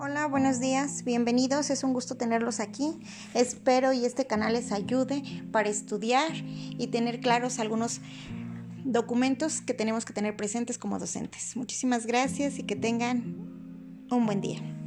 Hola, buenos días, bienvenidos, es un gusto tenerlos aquí. Espero y este canal les ayude para estudiar y tener claros algunos documentos que tenemos que tener presentes como docentes. Muchísimas gracias y que tengan un buen día.